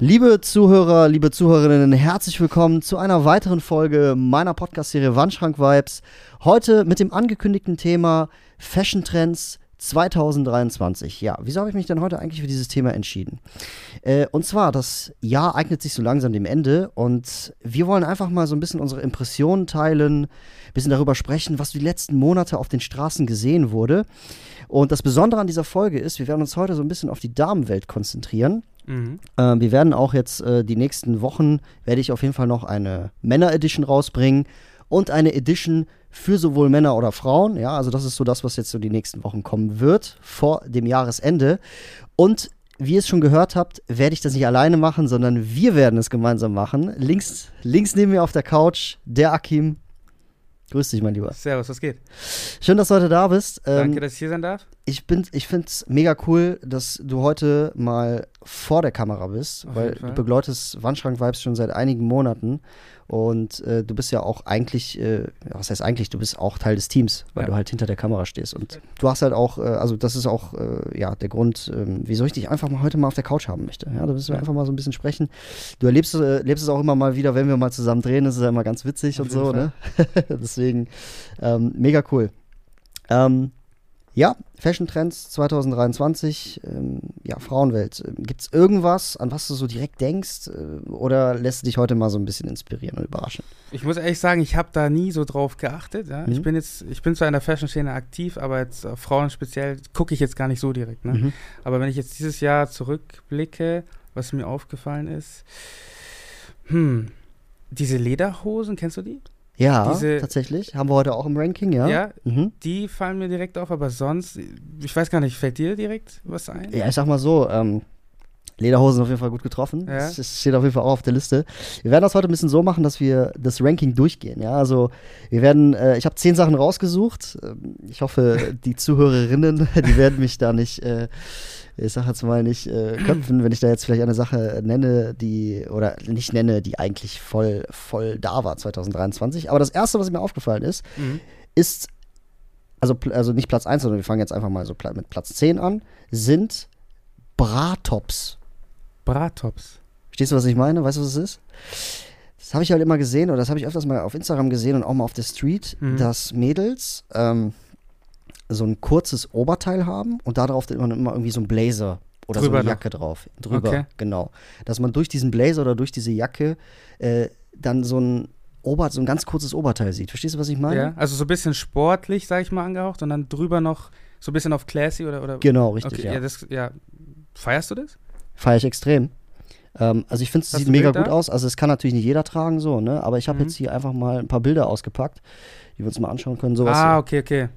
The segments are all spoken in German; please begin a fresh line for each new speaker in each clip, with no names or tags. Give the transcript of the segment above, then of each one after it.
Liebe Zuhörer, liebe Zuhörerinnen, herzlich willkommen zu einer weiteren Folge meiner Podcast-Serie Wandschrank Vibes. Heute mit dem angekündigten Thema Fashion Trends 2023. Ja, wieso habe ich mich denn heute eigentlich für dieses Thema entschieden? Äh, und zwar, das Jahr eignet sich so langsam dem Ende und wir wollen einfach mal so ein bisschen unsere Impressionen teilen, ein bisschen darüber sprechen, was die letzten Monate auf den Straßen gesehen wurde. Und das Besondere an dieser Folge ist, wir werden uns heute so ein bisschen auf die Damenwelt konzentrieren.
Mhm.
Ähm, wir werden auch jetzt äh, die nächsten Wochen, werde ich auf jeden Fall noch eine Männer-Edition rausbringen und eine Edition für sowohl Männer oder Frauen. Ja, also das ist so das, was jetzt so die nächsten Wochen kommen wird, vor dem Jahresende. Und wie ihr es schon gehört habt, werde ich das nicht alleine machen, sondern wir werden es gemeinsam machen. Links, links neben mir auf der Couch, der Akim. Grüß dich, mein Lieber.
Servus, was geht?
Schön, dass du heute da bist. Ähm,
Danke, dass ich hier sein darf.
Ich bin, ich finde es mega cool, dass du heute mal vor der Kamera bist,
Auf
weil
Fall.
du begleitest Wandschrank-Vibes schon seit einigen Monaten und äh, du bist ja auch eigentlich, äh, was heißt eigentlich, du bist auch Teil des Teams, weil
Ja.
du halt hinter der Kamera stehst und du hast halt auch, äh, also das ist auch, äh, ja, der Grund, ähm, wieso ich dich einfach mal heute mal auf der Couch haben möchte. Ja, da müssen wir einfach mal so ein bisschen sprechen. Du erlebst, äh, erlebst es auch immer mal wieder, wenn wir mal zusammen drehen, das ist ja immer ganz witzig
Auf
und so, ne? Deswegen, ähm, mega cool. Ähm, ja, Fashion Trends 2023, ähm, ja, Frauenwelt. Gibt es irgendwas, an was du so direkt denkst? Äh, oder lässt du dich heute mal so ein bisschen inspirieren und überraschen?
Ich muss ehrlich sagen, ich habe da nie so drauf geachtet. Ja?
Mhm.
Ich bin jetzt, ich bin zwar in der Fashion-Szene aktiv, aber jetzt auf Frauen speziell gucke ich jetzt gar nicht so direkt. Ne?
Mhm.
Aber wenn ich jetzt dieses Jahr zurückblicke, was mir aufgefallen ist, hm, diese Lederhosen, kennst du die?
Ja,
Diese-
tatsächlich. Haben wir heute auch im Ranking, ja?
Ja,
Mhm.
die fallen mir direkt auf, aber sonst, ich weiß gar nicht, fällt dir direkt was ein?
Ja, ich sag mal so, ähm, Lederhosen auf jeden Fall gut getroffen.
Ja.
Das, steht auf jeden Fall auch auf der Liste. Wir werden das heute ein bisschen so machen, dass wir das Ranking durchgehen. Ja, also wir werden, äh, ich habe zehn Sachen rausgesucht. Ähm, Ich hoffe, die Zuhörerinnen, die werden mich da nicht, äh, ich sag jetzt mal nicht äh, köpfen, wenn ich da jetzt vielleicht eine Sache nenne, die oder nicht nenne, die eigentlich voll voll da war 2023. Aber das erste, was mir aufgefallen ist,
Mhm.
ist, also, also nicht Platz 1, sondern wir fangen jetzt einfach mal so mit Platz 10 an, sind Bratops.
Brattops.
Verstehst du, was ich meine? Weißt du, was es ist? Das habe ich halt immer gesehen oder das habe ich öfters mal auf Instagram gesehen und auch mal auf der Street,
Mhm.
dass Mädels ähm, so ein kurzes Oberteil haben und darauf dann immer irgendwie so ein Blazer oder so
Drüber
eine
noch.
Jacke drauf. Drüber,
Okay.
genau. Dass man durch diesen Blazer oder durch diese Jacke äh, dann so ein Ober, so ein ganz kurzes Oberteil sieht. Verstehst du, was ich meine?
Ja, also so ein bisschen sportlich, sag ich mal, angehaucht und dann drüber noch so ein bisschen auf classy oder. oder
Genau, richtig,
okay,
ja.
ja. das, ja. Feierst du das?
Feiere ich extrem. Ähm, also ich finde, es sieht mega
Bilder?
gut aus. Also es kann natürlich nicht jeder tragen so, ne? Aber ich habe
Mhm.
jetzt hier einfach mal ein paar Bilder ausgepackt, die wir uns mal anschauen können. Sowas.
ah, okay, okay.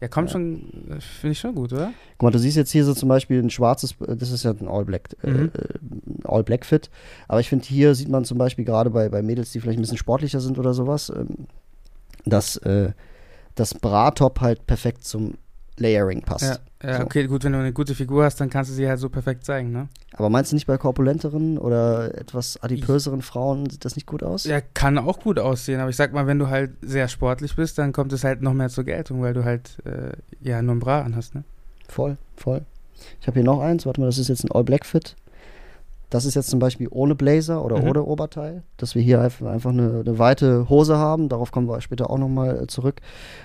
Ja, kommt
Ja.
schon, äh, finde ich schon gut, oder?
Guck mal, du siehst jetzt hier so zum Beispiel ein schwarzes, äh, das ist ja ein All Black,
Mhm.
äh, All Black Fit. Aber ich finde, hier sieht man zum Beispiel gerade bei, bei Mädels, die vielleicht ein bisschen sportlicher sind oder sowas, ähm, dass äh, das Bra-Top halt perfekt zum Layering passt.
Ja, ja
So.
okay, gut, wenn du eine gute Figur hast, dann kannst du sie halt so perfekt zeigen, ne?
Aber meinst du nicht bei korpulenteren oder etwas adipöseren Frauen sieht das nicht gut aus?
Ja, kann auch gut aussehen, aber ich sag mal, wenn du halt sehr sportlich bist, dann kommt es halt noch mehr zur Geltung, weil du halt, äh, ja, nur ein Bra anhast, ne?
Voll, voll. Ich habe hier noch eins, warte mal, das ist jetzt ein All Black Fit. Das ist jetzt zum Beispiel ohne Blazer oder
Mhm.
ohne Oberteil, dass wir hier einfach einfach eine, eine weite Hose haben. Darauf kommen wir später auch nochmal zurück.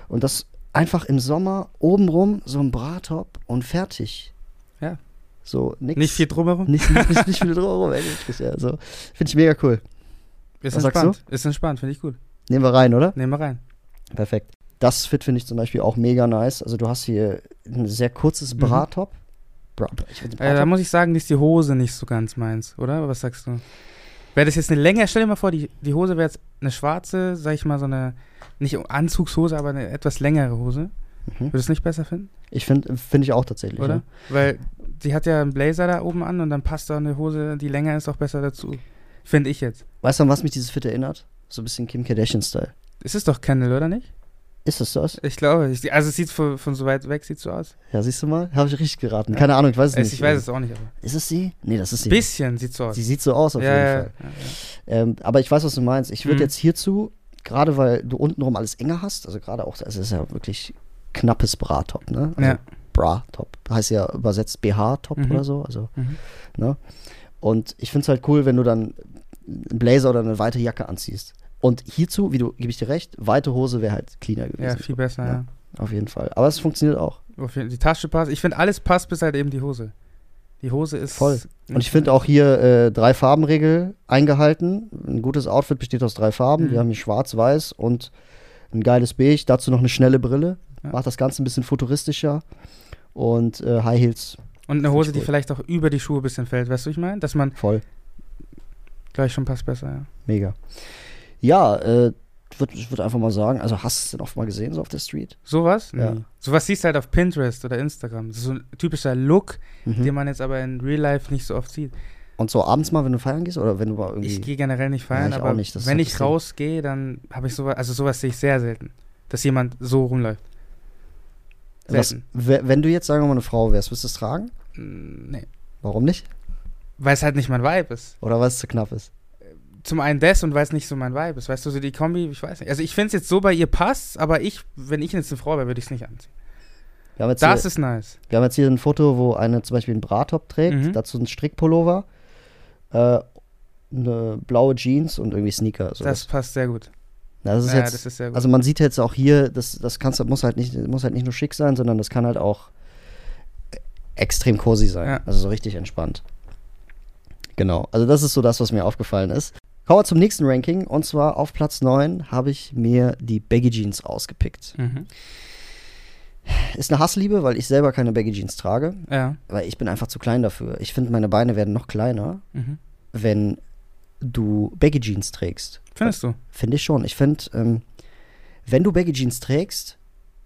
Und das einfach im Sommer obenrum so ein Bratop und fertig.
Ja.
So nix.
Nicht viel drumherum?
Nicht, nicht, nicht, nicht viel drumherum, ey, wirklich, ja. So. Finde ich mega cool.
Ist
Was
entspannt. Ist entspannt, finde ich gut.
Nehmen wir rein, oder?
Nehmen wir rein.
Perfekt. Das Fit finde ich zum Beispiel auch mega nice. Also du hast hier ein sehr kurzes
Mhm.
Bratop. Bra find
Äh, da muss ich sagen, ist die Hose nicht so ganz meins, oder? Was sagst du? Wäre das jetzt eine Länge, stell dir mal vor, die, die Hose wäre jetzt eine schwarze, sag ich mal, so eine, nicht Anzugshose, aber eine etwas längere Hose.
Mhm.
Würdest du es nicht besser finden?
Ich finde finde ich auch tatsächlich.
Oder?
Ja.
Weil die hat ja einen Blazer da oben an und dann passt da eine Hose, die länger ist, auch besser dazu. Finde ich jetzt.
Weißt du, an was mich dieses Fit erinnert? So ein bisschen Kim Kardashian-Style.
Es ist doch Kendall, oder nicht?
Ist das das?
Ich glaube, ich, also es sieht von, von so weit weg sieht so aus.
Ja, siehst du mal? Habe ich richtig geraten. Keine Ahnung, ich weiß es
Es-
nicht.
ich weiß es auch nicht, aber
Ist es sie? Nee, das ist sie.
bisschen sieht so aus.
Sie sieht so aus auf
ja,
jeden
ja,
Fall.
ja.
Ähm, aber ich weiß, was du meinst. Ich würde
Mhm.
jetzt hierzu, gerade weil du untenrum alles enger hast, also gerade auch, es ist ja wirklich knappes Bra-Top, ne? Also
Ja.
Bra-Top. Heißt ja übersetzt BH-Top
Mhm.
oder so. Also,
Mhm.
ne? Und ich finde es halt cool, wenn du dann einen Blazer oder eine weite Jacke anziehst. Und hierzu, wie du, gebe ich dir recht, weite Hose wäre halt cleaner gewesen.
ja, viel besser,
Ja.
ja.
Auf jeden Fall. Aber es funktioniert auch.
Die Tasche passt. Ich finde, alles passt, bis halt eben die Hose. Die Hose ist.
Voll. Und ich finde auch hier äh, drei Farbenregel eingehalten. Ein gutes Outfit besteht aus drei Farben.
Mhm.
Wir haben hier schwarz, weiß und ein geiles Beige. Dazu noch eine schnelle Brille.
Ja.
Macht das Ganze ein bisschen futuristischer. Und äh, High Heels
Und eine Hose, die vielleicht auch über die Schuhe ein bisschen fällt. Weißt du, ich meine? Dass man
voll.
gleich schon passt besser, ja.
Mega. Ja, äh, ich würde würd einfach mal sagen, also hast du es denn oft mal gesehen, so auf der Street?
Sowas?
Ja.
Nee. Sowas siehst du halt auf Pinterest oder Instagram. Das ist so ein typischer Look,
Mhm.
den man jetzt aber in Real Life nicht so oft sieht.
Und so abends mal, wenn du feiern gehst oder wenn du mal irgendwie.
Ich gehe generell nicht feiern,
Ja, ich auch
aber
nicht, das
wenn
hat
ich rausgehe, dann habe ich sowas, also sowas sehe ich sehr selten. Dass jemand so rumläuft.
was,
selten.
wenn du jetzt, sagen wir mal, eine Frau wärst, würdest du es tragen?
Mm, Nee.
Warum nicht?
Weil es halt nicht mein Vibe ist.
Oder weil es zu knapp ist?
Zum einen das und weil es nicht so mein Vibe ist. Weißt du, so die Kombi, ich weiß nicht. Also ich finde es jetzt so bei ihr passt, aber ich, wenn ich jetzt eine Frau wäre, würde ich es nicht anziehen. Das
hier,
ist nice.
wir haben jetzt hier ein Foto, wo eine zum Beispiel einen Brattop trägt,
Mhm.
dazu ein Strickpullover, äh, eine blaue Jeans und irgendwie Sneaker. So
das passt sehr gut.
das ist
ja,
jetzt,
das ist sehr gut.
also man sieht jetzt auch hier, das, das kannst, muss, halt nicht, muss halt nicht nur schick sein, sondern das kann halt auch extrem cozy sein.
Ja.
Also so richtig entspannt. Genau, also das ist so das, was mir aufgefallen ist. Kommen wir zum nächsten Ranking und zwar auf Platz 9 habe ich mir die Baggy Jeans ausgepickt.
mhm.
Ist eine Hassliebe, weil ich selber keine Baggy Jeans trage,
Ja.
weil ich bin einfach zu klein dafür. Ich finde, meine Beine werden noch kleiner,
Mhm.
wenn du Baggy Jeans trägst.
Findest du?
Finde ich schon. Ich finde, ähm, wenn du Baggy Jeans trägst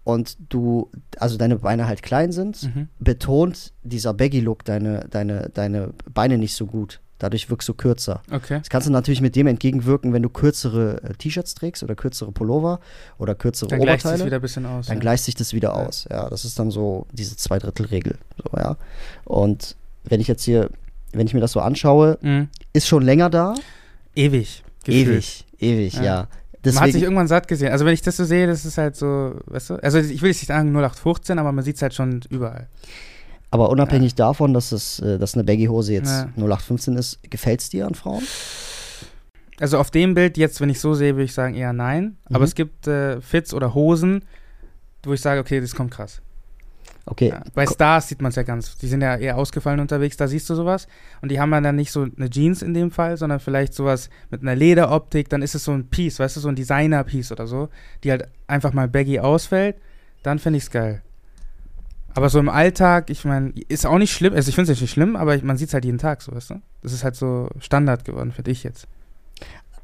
und du, also deine Beine halt klein sind,
Mhm.
betont dieser Baggy-Look deine, deine, deine Beine nicht so gut. Dadurch wirkst du kürzer.
Okay.
Das kannst du natürlich mit dem entgegenwirken, wenn du kürzere äh, T-Shirts trägst oder kürzere Pullover oder kürzere
Dann gleicht
Oberteile.
es wieder ein bisschen aus.
dann
ja.
gleicht sich das wieder
Ja.
aus. Ja, das ist dann so diese Zweidrittelregel. So, ja. Und wenn ich jetzt hier, wenn ich mir das so anschaue,
Mhm.
ist schon länger da.
Ewig. gefühlt.
Ewig, ewig,
Ja.
ja.
Man hat
Deswegen,
sich irgendwann satt gesehen. Also wenn ich das so sehe, das ist halt so, weißt du, also ich will jetzt nicht sagen 0815, aber man sieht es halt schon überall.
Aber unabhängig davon, dass es, äh, dass eine Baggy-Hose jetzt
Ja.
0815 ist, gefällt es dir an Frauen?
Also auf dem Bild jetzt, wenn ich so sehe, würde ich sagen eher nein.
Mhm.
Aber es gibt äh, Fits oder Hosen, wo ich sage, okay, das kommt krass.
Okay.
Ja. Bei Stars sieht man es ja ganz. Die sind ja eher ausgefallen unterwegs, da siehst du sowas. Und die haben dann nicht so eine Jeans in dem Fall, sondern vielleicht sowas mit einer Lederoptik. Dann ist es so ein Piece, weißt du, so ein Designer-Piece oder so, die halt einfach mal baggy ausfällt. Dann finde ich es geil. Aber so im Alltag, ich meine, ist auch nicht schlimm. Also ich finde es nicht schlimm, aber ich, man sieht es halt jeden Tag so, weißt du? Das ist halt so Standard geworden für dich jetzt.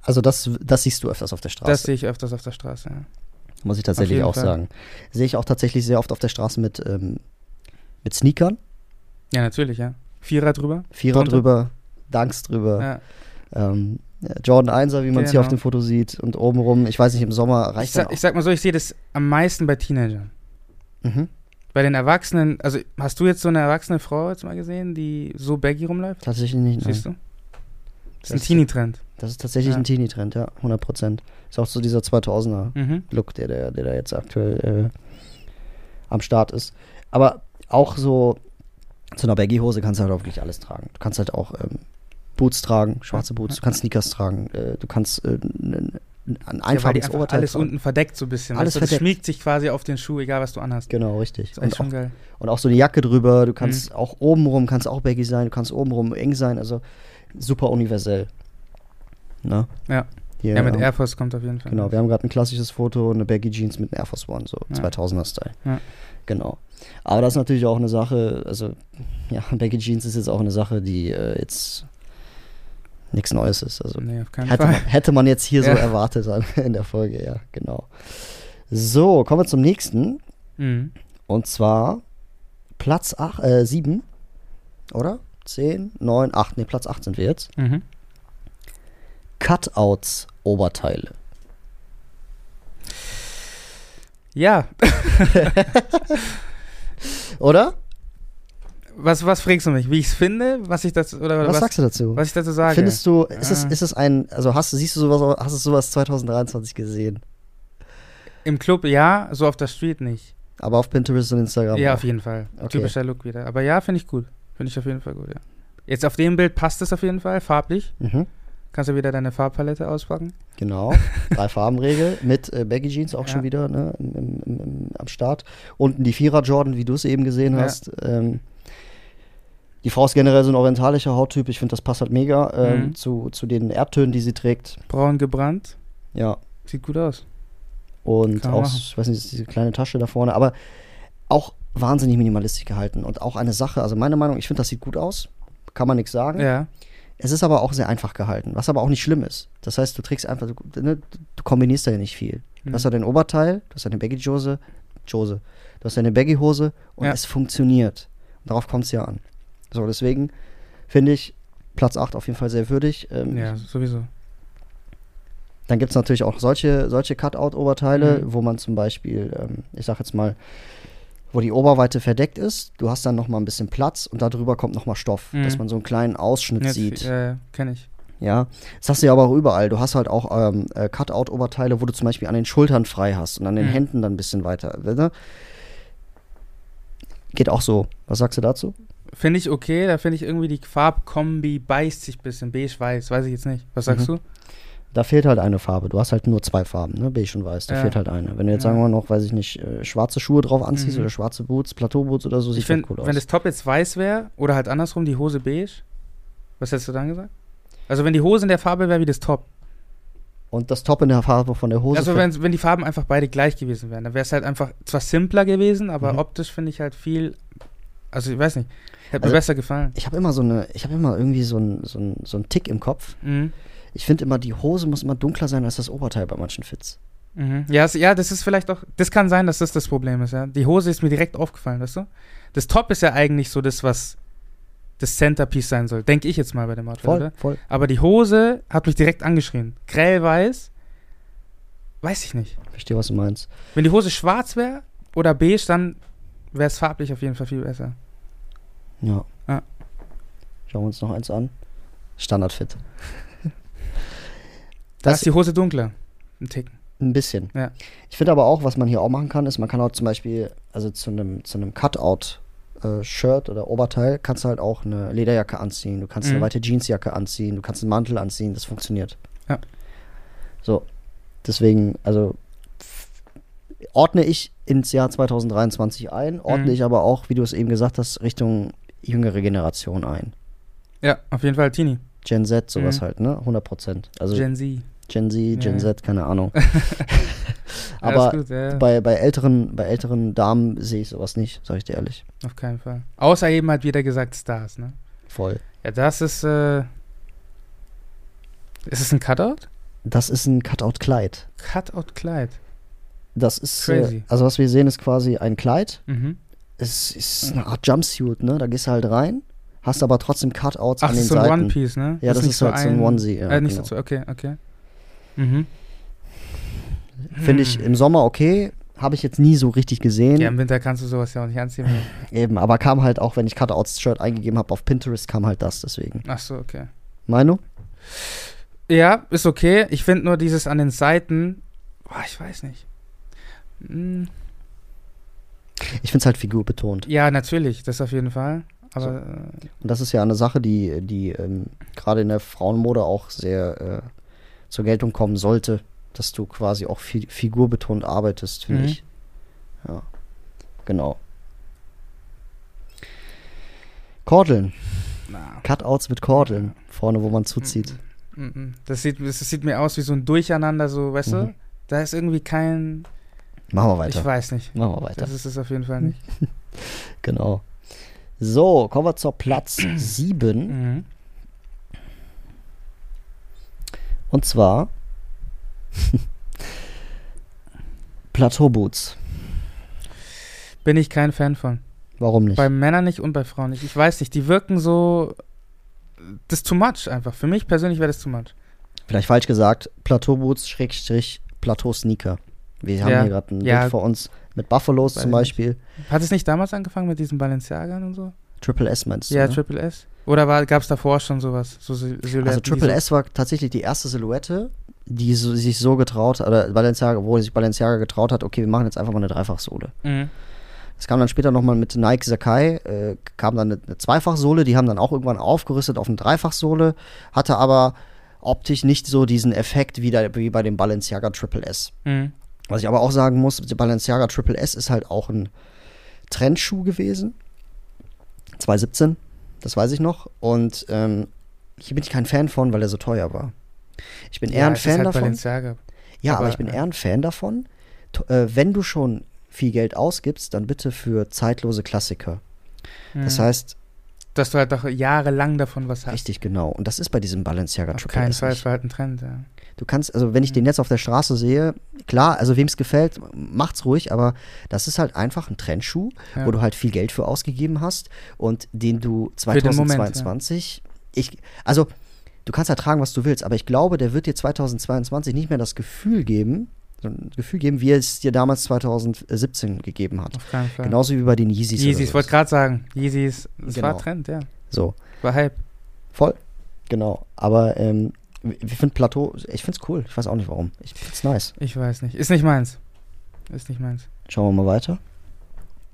Also das, das siehst du öfters auf der Straße.
Das sehe ich öfters auf der Straße, ja.
muss ich tatsächlich auch
Fall.
sagen. Sehe ich auch tatsächlich sehr oft auf der Straße mit, ähm, mit Sneakern.
Ja, natürlich, ja. Vierer drüber.
Vierer
Drunter.
drüber, Dunks drüber.
Ja.
Ähm, Jordan 1er, wie man es hier
Genau.
auf dem Foto sieht. Und obenrum, ich weiß nicht, im Sommer
Ich,
reicht
sag,
dann
ich sag mal so, ich sehe das am meisten bei Teenagern.
Mhm.
Bei den Erwachsenen, also hast du jetzt so eine erwachsene Frau jetzt mal gesehen, die so baggy rumläuft?
Tatsächlich nicht. Nein.
Siehst du? Das ist ein
Das-
Teenie-Trend.
Das ist tatsächlich
Ja.
ein Teenie-Trend, ja, 100 Prozent. Ist auch so dieser 2000er-Look,
Mhm.
der, der, der da jetzt aktuell äh, am Start ist. Aber auch so zu einer Baggy-Hose kannst du halt auch wirklich alles tragen. Du kannst halt auch ähm, Boots tragen, schwarze Boots, du kannst Sneakers tragen, äh, du kannst äh, ein, ein
Ja,
Oberteil
alles unten verdeckt so ein bisschen.
Alles
weißt du? Das
verdeckt.
schmiegt sich quasi auf den Schuh, egal was du anhast.
Genau, richtig.
Das ist
Und auch,
schon geil.
und auch so eine Jacke drüber, du
Mhm.
kannst auch obenrum, kannst auch baggy sein, du kannst obenrum eng sein, also super universell. Na?
Ja.
Hier,
Ja, mit
ähm,
Air Force kommt auf jeden Fall.
Genau, wir haben gerade ein klassisches Foto, eine Baggy Jeans mit einem Air Force One, so
Ja.
2000er-Style.
Ja.
Genau. Aber das ist natürlich auch eine Sache, also, ja, Baggy Jeans ist jetzt auch eine Sache, die äh, jetzt nichts Neues ist. Also,
Nee, auf keinen
hätte
Fall.
man, hätte man jetzt hier so
Ja.
erwartet an, in der Folge, ja, genau. So, kommen wir zum nächsten.
Mhm.
Und zwar Platz 8, äh, 7, oder? 10, 9, 8, nee, Platz 8 sind wir jetzt.
Mhm.
Cutouts Oberteile.
Ja.
Oder?
Was, was fragst du mich? Wie ich es finde? Was ich das oder
Was,
was,
sagst du dazu?
was ich dazu sage?
Findest du, ist es,
Ah.
ist es ein, also hast du, siehst du sowas, hast du sowas 2023 gesehen?
Im Club ja, so auf der Street nicht.
Aber auf Pinterest und Instagram.
Ja,
auch.
auf jeden Fall.
Okay.
Typischer Look wieder. Aber ja, finde ich gut. Finde ich auf jeden Fall gut, ja. Jetzt auf dem Bild passt es auf jeden Fall, farblich.
Mhm.
Kannst du wieder deine Farbpalette auspacken?
Genau. Drei Farbenregel mit äh, Baggy Jeans auch
Ja.
schon wieder ne, im, im, im, am Start. Unten die Vierer Jordan, wie du es eben gesehen
Ja.
hast. Ähm, die Frau ist generell so ein orientalischer Hauttyp. Ich finde, das passt halt mega ähm,
Mhm.
zu, zu den Erdtönen, die sie trägt.
Braun gebrannt.
Ja.
Sieht gut aus.
Und auch, ich weiß nicht, diese kleine Tasche da vorne, aber auch wahnsinnig minimalistisch gehalten. Und auch eine Sache, also meine Meinung, ich finde, das sieht gut aus. Kann man nichts sagen.
Ja.
Es ist aber auch sehr einfach gehalten, was aber auch nicht schlimm ist. Das heißt, du trägst einfach, du, ne, du kombinierst da ja nicht viel. Du
Mhm.
hast ja dein Oberteil, du hast deine Baggy-Jose, Jose, du hast deine Baggy-Hose und
Ja.
es funktioniert. Und darauf kommt es ja an. So, deswegen finde ich Platz 8 auf jeden Fall sehr würdig. Ähm,
Ja, sowieso.
Dann gibt es natürlich auch solche, solche Cutout-Oberteile,
Mhm.
wo man zum Beispiel, ähm, ich sag jetzt mal, wo die Oberweite verdeckt ist, du hast dann noch mal ein bisschen Platz und darüber kommt noch mal Stoff,
Mhm.
dass man so einen kleinen Ausschnitt
Jetzt,
sieht.
Äh, Kenn ich.
Ja, das hast du ja aber auch überall. Du hast halt auch ähm, äh, Cutout-Oberteile, wo du zum Beispiel an den Schultern frei hast und an den
Mhm.
Händen dann ein bisschen weiter. Ne? Geht auch so. Was sagst du dazu?
Finde ich okay, da finde ich irgendwie die Farbkombi beißt sich ein bisschen. Beige-Weiß, weiß ich jetzt nicht. Was sagst
Mhm.
du?
Da fehlt halt eine Farbe. Du hast halt nur zwei Farben, ne? Beige und weiß. Da
Ja.
fehlt halt eine. Wenn du jetzt
Ja.
sagen wir mal noch, weiß ich nicht, äh, schwarze Schuhe drauf anziehst
Mhm.
oder schwarze Boots, Plateauboots oder so, sieht
Ich
halt cool aus.
wenn das Top jetzt weiß wäre oder halt andersrum, die Hose beige, was hättest du dann gesagt? Also wenn die Hose in der Farbe wäre wie das Top.
und das Top in der Farbe von der Hose.
also wenn, wenn die Farben einfach beide gleich gewesen wären, dann wäre es halt einfach zwar simpler gewesen, aber
Mhm.
optisch finde ich halt viel, also ich weiß nicht, hätte
Also-
mir besser gefallen.
ich habe immer so eine, ich habe immer irgendwie so einen so ein, so ein Tick im Kopf.
Mhm.
Ich finde immer, die Hose muss immer dunkler sein als das Oberteil bei manchen Fits.
Mhm. Ja, es, ja, das ist vielleicht auch, das kann sein, dass das das Problem ist, ja. Die Hose ist mir direkt aufgefallen, weißt du? Das Top ist ja eigentlich so das, was das Centerpiece sein soll, denke ich jetzt mal bei dem Outfit,
Voll,
oder?
voll.
Aber die Hose hat mich direkt angeschrien. Grellweiß, weiß ich nicht.
Verstehe, was du meinst.
Wenn die Hose schwarz wäre oder beige, dann wäre es farblich auf jeden Fall viel besser.
Ja.
Ja.
Schauen wir uns noch eins an. Standardfit.
Da
Das-
ist die Hose dunkler. Ein Ticken.
Ein bisschen.
Ja.
Ich finde aber auch, was man hier auch machen kann, ist, man kann auch zum Beispiel, also zu einem zu einem Cutout-Shirt oder Oberteil, kannst du halt auch eine Lederjacke anziehen. Du kannst eine
Mhm.
weite Jeansjacke anziehen. Du kannst einen Mantel anziehen. Das funktioniert.
Ja.
So. Deswegen, also ordne ich ins Jahr 2023 ein, ordne
Mhm.
ich aber auch, wie du es eben gesagt hast, Richtung jüngere Generation ein.
Ja, auf jeden Fall Teenie.
Gen Z, sowas
Mhm.
halt, ne? 100 Prozent. Also Gen,
Gen Z.
Z, Gen
Ja.
Z, keine Ahnung. Aber
gut, ja,
bei, bei, älteren, bei älteren Damen sehe ich sowas nicht, sag ich dir ehrlich.
auf keinen Fall. Außer eben halt wieder gesagt Stars, ne?
Voll.
Ja, das ist, äh. Ist es ein Cutout?
Das ist ein Cutout-Kleid.
Cutout-Kleid.
Das ist, äh,
Crazy.
also was wir sehen, ist quasi ein Kleid.
Mhm.
Es ist eine Art Jumpsuit, ne? Da gehst du halt rein, hast aber trotzdem Cutouts
Ach,
an
das
den
ist so ein
Seiten.
One-Piece, ne?
Ja, das
nicht
ist halt so ein Onesie, ja,
äh, nicht
genau.
so, okay, okay. Mhm.
Finde ich im Sommer okay, habe ich jetzt nie so richtig gesehen.
Ja, im Winter kannst du sowas ja auch nicht anziehen.
Eben, aber kam halt auch, wenn ich Cutouts-Shirt eingegeben habe auf Pinterest, kam halt das deswegen.
Ach so, okay.
Meinung?
Ja, ist okay. Ich finde nur dieses an den Seiten, boah, ich weiß nicht. Hm,
Ich finde es halt figurbetont.
ja, natürlich, das auf jeden Fall. Aber
So.
äh,
Und das ist ja eine Sache, die, die ähm, gerade in der Frauenmode auch sehr äh, zur Geltung kommen sollte, dass du quasi auch fi figurbetont arbeitest, finde
Mhm.
ich. Ja, genau. Kordeln.
na,
Cutouts mit Kordeln. Vorne, wo man zuzieht.
mm, mm. das, sieht, das sieht mir aus wie so ein Durcheinander, so, weißt
Mhm.
du? Da ist irgendwie kein.
Machen wir weiter.
Ich weiß nicht.
Machen wir weiter.
Das ist es auf jeden Fall nicht.
Genau. So, kommen wir zur Platz 7.
Mhm.
Und zwar Plateauboots.
Bin ich kein Fan von.
Warum nicht?
Bei Männern nicht und bei Frauen nicht. Ich weiß nicht, die wirken so. Das ist too much einfach. Für mich persönlich wäre das too much.
Vielleicht falsch gesagt, Plateauboots Schrägstrich Plateau-Sneaker. Wir haben
Ja.
hier gerade ein
Ja.
Bild vor uns mit Buffalos
Weiß
zum Beispiel.
Hat es nicht damals angefangen mit diesen Balenciagern und so?
Triple S meinst du?
Ja,
ne?
Triple S. Oder gab es davor schon sowas? So Silhouetten,
Also Triple S war tatsächlich die erste Silhouette, die so, sich so getraut, oder Balenciaga, wo sich Balenciaga getraut hat, okay, wir machen jetzt einfach mal eine Dreifachsohle.
Mhm.
Es kam dann später nochmal mit Nike Sakai, äh, kam dann eine, eine Zweifachsohle, die haben dann auch irgendwann aufgerüstet auf eine Dreifachsohle, hatte aber optisch nicht so diesen Effekt wie, da, wie bei dem Balenciaga Triple S.
Mhm.
Was ich aber auch sagen muss, der Balenciaga Triple S ist halt auch ein Trendschuh gewesen. 2017, das weiß ich noch. Und ähm, hier bin ich kein Fan von, weil er so teuer war. Ich bin eher ein Fan
halt
davon.
Balenciaga.
Ja, aber,
Aber,
ich bin
äh,
eher ein Fan davon. Äh, wenn du schon viel Geld ausgibst, dann bitte für zeitlose Klassiker. Das
Mhm.
heißt,
Dass du halt doch jahrelang davon was hast.
richtig genau. Und das ist bei diesem Balenciaga
Auf keinen Fall, es war halt ein Trend, ja.
Du kannst, also wenn ich den
Mhm.
jetzt auf der Straße sehe, klar, also wem es gefällt, macht's ruhig, aber das ist halt einfach ein Trendschuh,
Ja.
wo du halt viel Geld für ausgegeben hast und den du
den Moment,
2022, ich, also du kannst ja tragen, was du willst, aber ich glaube, der wird dir 2022 nicht mehr das Gefühl geben, so ein Gefühl geben, wie es dir damals 2017 gegeben hat.
Auf keinen Fall.
Genauso wie bei den Yeezys.
Yeezys, ich wollte gerade sagen, Yeezys, das
Genau.
war Trend, ja.
So,
War Hype.
voll. Genau. Aber ähm, ich finde Plateau, ich finde es cool. Ich weiß auch nicht warum. Ich finde es nice.
Ich weiß nicht. Ist nicht meins. Ist nicht meins.
Schauen wir mal weiter.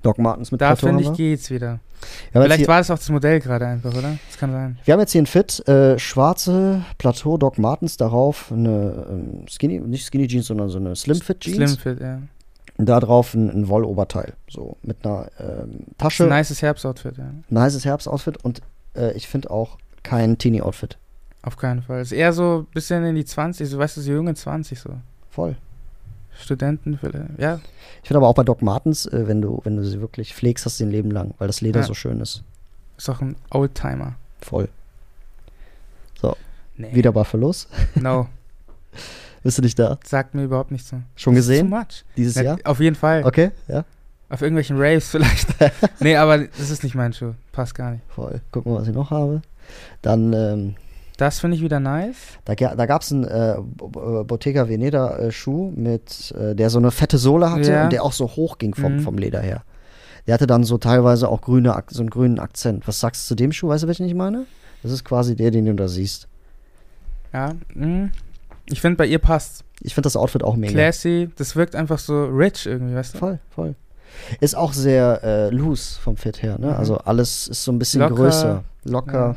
Doc Martens mit
Da
Plateau.
finde ich, geht's wieder. Vielleicht war es auch das Modell gerade einfach, oder? Das kann sein.
wir haben jetzt hier ein Fit, äh, schwarze Plateau Doc Martens, darauf eine ähm, Skinny, nicht Skinny Jeans, sondern so eine Slim Fit Jeans.
Slim Fit, ja.
Und da drauf ein, ein Wolloberteil. So mit einer ähm,
Das
Tasche.
ein nices Herbstoutfit, ja.
Heißes Herbstoutfit und äh, ich finde auch kein Teenie-Outfit.
Auf keinen Fall. Ist eher so ein bisschen in die 20, so weißt du, so junge 20 so.
Voll.
Studenten, ja.
Ich finde aber auch bei Doc Martens, äh, wenn du, wenn du sie wirklich pflegst, hast du den Leben lang, weil das Leder
Ja.
so schön ist.
Ist auch ein Oldtimer.
Voll.
Nee.
Wieder Buffalos.
No.
Bist du nicht da?
Sagt mir überhaupt nichts so.
Schon
Das
gesehen?
Too much.
Dieses
Na,
Jahr?
Auf jeden Fall.
Okay, ja.
Auf irgendwelchen Raves vielleicht. nee, aber das ist nicht mein Schuh. Passt gar nicht.
Voll. Gucken wir, was ich noch habe. Dann, ähm,
Das finde ich wieder nice.
da, da gab es einen äh, äh, Bottega Veneta äh, Schuh, mit, äh, der so eine fette Sohle hatte
Ja.
und der auch so hoch ging vom,
Mhm.
vom Leder her. Der hatte dann so teilweise auch grüne, so einen grünen Akzent. Was sagst du zu dem Schuh? Weißt du, welchen ich meine? Das ist quasi der, den du da siehst.
Ja. mh. Ich finde, bei ihr passt.
Ich finde das Outfit auch mega.
Classy. Das wirkt einfach so rich irgendwie, weißt du?
Voll, voll. Ist auch sehr äh, loose vom Fit her, ne?
Mhm.
Also alles ist so ein bisschen
Locker.
größer. Locker.
Ja.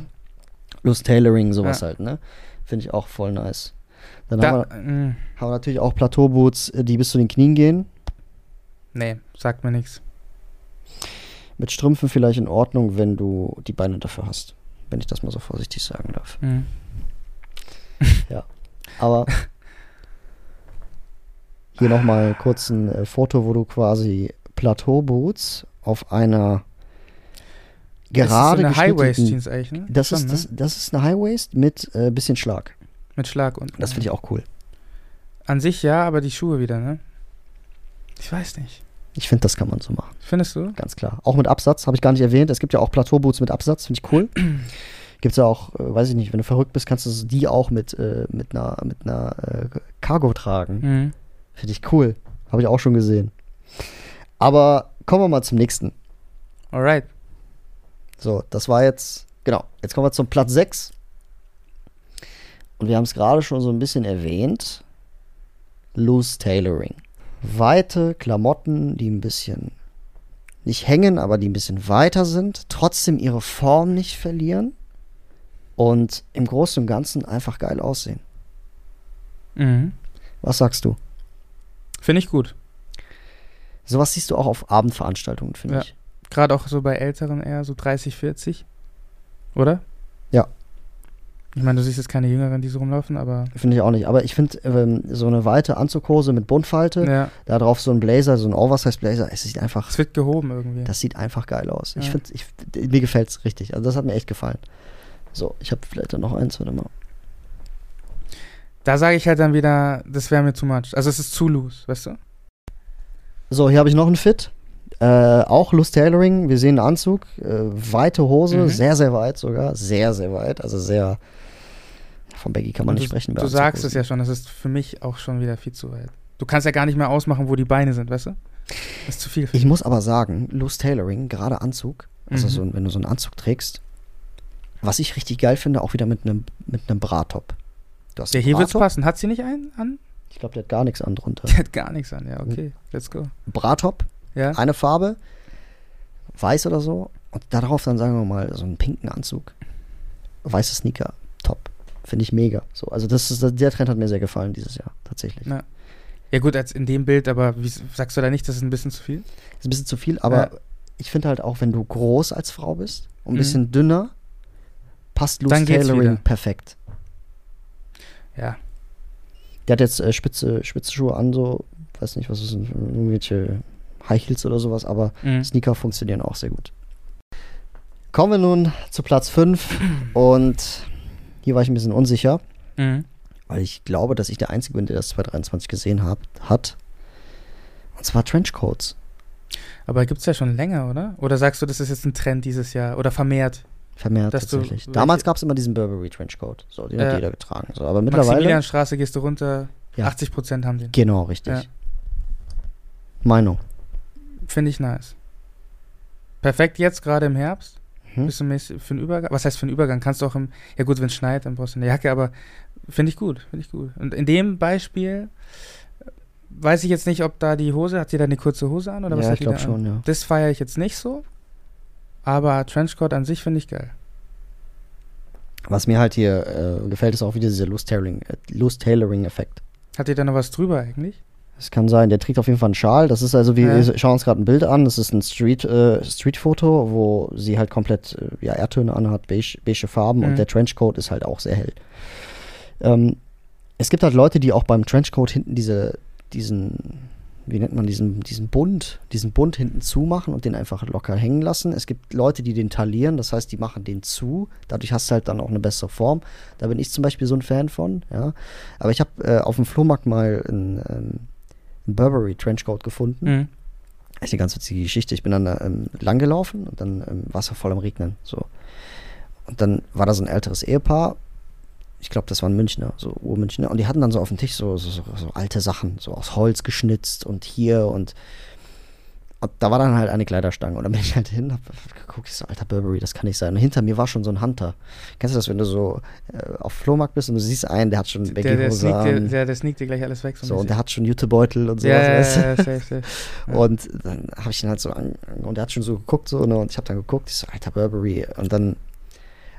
Loose Tailoring, sowas
Ja.
halt, ne? Finde ich auch voll nice. Dann
Da,
haben, wir,
mh.
haben wir natürlich auch Plateauboots, äh, die bis zu den Knien gehen.
Nee, sagt mir nichts.
Mit Strümpfen vielleicht in Ordnung, wenn du die Beine dafür hast. Wenn ich das mal so vorsichtig sagen darf.
Mhm.
Aber hier nochmal kurz ein äh, Foto, wo du quasi Plateauboots auf einer gerade
das ist so eine
geschnittenen-
High-Waist-Jeans eigentlich, ne?
Das
Schon,
ist,
ne?
das, das ist eine High Waist mit äh, bisschen Schlag.
Mit Schlag und.
Das finde ich auch cool.
An sich ja, aber die Schuhe wieder, ne? Ich weiß nicht.
Ich finde, das kann man so machen.
Findest du?
Ganz klar. Auch mit Absatz, habe ich gar nicht erwähnt. Es gibt ja auch Plateauboots mit Absatz, finde ich cool. Gibt es ja auch, äh, weiß ich nicht, wenn du verrückt bist, kannst du die auch mit, äh, mit einer, mit einer äh, Cargo tragen.
Mhm.
Finde ich cool. Habe ich auch schon gesehen. Aber kommen wir mal zum nächsten.
Alright.
So, das war jetzt, genau. Jetzt kommen wir zum Platz 6. Und wir haben es gerade schon so ein bisschen erwähnt. Loose Tailoring. Weite Klamotten, die ein bisschen nicht hängen, aber die ein bisschen weiter sind, trotzdem ihre Form nicht verlieren und im Großen und Ganzen einfach geil aussehen.
Mhm.
Was sagst du?
Finde ich gut.
Sowas siehst du auch auf Abendveranstaltungen, finde
Ja.
ich.
Gerade auch so bei Älteren eher, so 30, 40. Oder?
Ja.
Ich meine, du siehst jetzt keine Jüngeren, die so rumlaufen, aber.
Finde ich auch nicht. Aber ich finde, ähm, so eine weite Anzughose mit Buntfalte,
Ja,
da drauf so ein Blazer, so ein Oversize-Blazer, es sieht einfach
es wird gehoben irgendwie.
Das sieht einfach geil aus. Ich
Ja.
finde, ich, mir gefällt es richtig. Also das hat mir echt gefallen. So, ich habe vielleicht dann noch eins, warte mal.
Da sage ich halt dann wieder, das wäre mir too much. Also es ist zu loose, weißt du?
So, hier habe ich noch einen Fit. Äh, auch Lust Tailoring. Wir sehen einen Anzug. Äh, weite Hose,
Mhm.
sehr, sehr weit sogar. Sehr, sehr weit. Also sehr. Von Baggy kann man
Und
nicht
du,
sprechen.
Du sagst es ja schon, das ist für mich auch schon wieder viel zu weit. Du kannst ja gar nicht mehr ausmachen, wo die Beine sind, weißt du? Das ist zu viel.
Ich muss aber sagen, Loose Tailoring, gerade Anzug, also
Mhm.
so, wenn du so einen Anzug trägst, was ich richtig geil finde, auch wieder mit einem mit einem Brattop. Du hast
Ja, hier wird's passen. Hat sie nicht einen an?
Ich glaube, der hat gar nichts an drunter.
Die hat gar nichts an. Ja, okay. Let's go.
Brattop,
Ja.
eine Farbe, weiß oder so, und darauf dann sagen wir mal so einen pinken Anzug, weiße Sneaker, top, finde ich mega. So, also das ist der Trend hat mir sehr gefallen dieses Jahr tatsächlich.
Ja. Ja, gut, als in dem Bild, aber wie, sagst du da nicht, das ist ein bisschen zu viel?
Ist ein bisschen zu viel, aber
Ja.
ich finde halt auch, wenn du groß als Frau bist und ein
Mhm.
bisschen dünner, passt
geht's
Tailoring perfekt.
Ja.
Der hat jetzt äh, spitze, spitze Schuhe an, so, weiß nicht, was es sind, irgendwelche High Heels oder sowas, aber
Mhm.
Sneaker funktionieren auch sehr gut. Kommen wir nun zu Platz 5 und hier war ich ein bisschen unsicher,
Mhm.
weil ich glaube, dass ich der Einzige bin, der das 2023 gesehen hab, hat. Und zwar Trenchcoats.
Aber gibt's ja schon länger, oder? Oder sagst du, das ist jetzt ein Trend dieses Jahr? Oder vermehrt?
Vermehrt
Dass du
tatsächlich.
welche-
Damals gab es immer diesen Burberry Trenchcoat. So, den
Ja.
hat jeder getragen. So, aber mittlerweile.
Maximilianstraße gehst du runter,
Ja.
80 Prozent haben den.
Genau, richtig.
Ja.
Meinung.
Finde ich nice. Perfekt jetzt gerade im Herbst.
Hm?
Bisschen mäßig für einen Übergang. Was heißt für einen Übergang? Kannst du auch im. Ja, gut, wenn es schneit, dann brauchst du eine Jacke, aber finde ich gut. Finde ich gut. Und in dem Beispiel äh, weiß ich jetzt nicht, ob da die Hose. Hat die da eine kurze Hose an? Oder was
ja,
hat
ich glaube schon, ja.
Das feiere ich jetzt nicht so. Aber Trenchcoat an sich finde ich geil.
Was mir halt hier äh, gefällt, ist auch wieder dieser Loose Tailoring, äh, Loose.
Hat die da noch was drüber eigentlich?
Das kann sein, der trägt auf jeden Fall einen Schal. Das ist also, wie
Ja.
wir schauen uns gerade ein Bild an. Das ist ein Street, äh, Street-Foto, wo sie halt komplett äh, ja, Erdtöne anhat, beige, beige Farben
Mhm.
und der Trenchcoat ist halt auch sehr hell. Ähm, es gibt halt Leute, die auch beim Trenchcoat hinten diese, diesen, wie nennt man diesen, diesen Bund, diesen Bund hinten zumachen und den einfach locker hängen lassen. Es gibt Leute, die den talieren, das heißt, die machen den zu. Dadurch hast du halt dann auch eine bessere Form. Da bin ich zum Beispiel so ein Fan von, ja. Aber ich habe äh, auf dem Flohmarkt mal einen, ähm, einen Burberry Trenchcoat gefunden.
Mhm.
Das ist eine ganz witzige Geschichte. Ich bin dann da ähm, langgelaufen und dann ähm, war es voll am Regnen. So. Und dann war da so ein älteres Ehepaar. Ich glaube, das waren Münchner, so Urmünchner. Und die hatten dann so auf dem Tisch so, so, so, so alte Sachen, so aus Holz geschnitzt und hier und. Und da war dann halt eine Kleiderstange. Und dann bin ich halt hin, hab geguckt, ich so, alter Burberry, das kann nicht sein. Und hinter mir war schon so ein Hunter. Kennst du das, wenn du so äh, auf Flohmarkt bist und du siehst einen, der hat schon
Der, der,
Baggy-Hose
sneakt dir,
an.
der, der sneakt dir gleich alles weg. So,
So, und der hat schon Jutebeutel und sowas.
ja, ja, ja, safe, safe. Ja.
Und dann habe ich ihn halt so an, und er hat schon so geguckt so ne, und ich habe dann geguckt, ich so alter Burberry und dann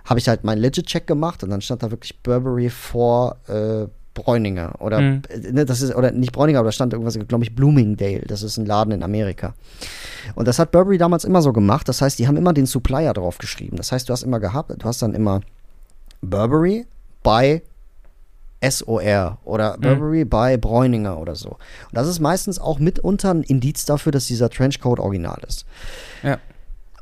habe ich halt meinen Legit Check gemacht und dann stand da wirklich Burberry vor äh, Bräuninger oder
Mhm.
äh, ne, das ist oder nicht Bräuninger, aber da stand irgendwas glaube ich Bloomingdale, das ist ein Laden in Amerika. Und das hat Burberry damals immer so gemacht, das heißt, die haben immer den Supplier drauf geschrieben. Das heißt, du hast immer gehabt, du hast dann immer Burberry bei SOR oder
Mhm.
Burberry bei Bräuninger oder so. Und das ist meistens auch mitunter ein Indiz dafür, dass dieser Trenchcoat original ist.
Ja.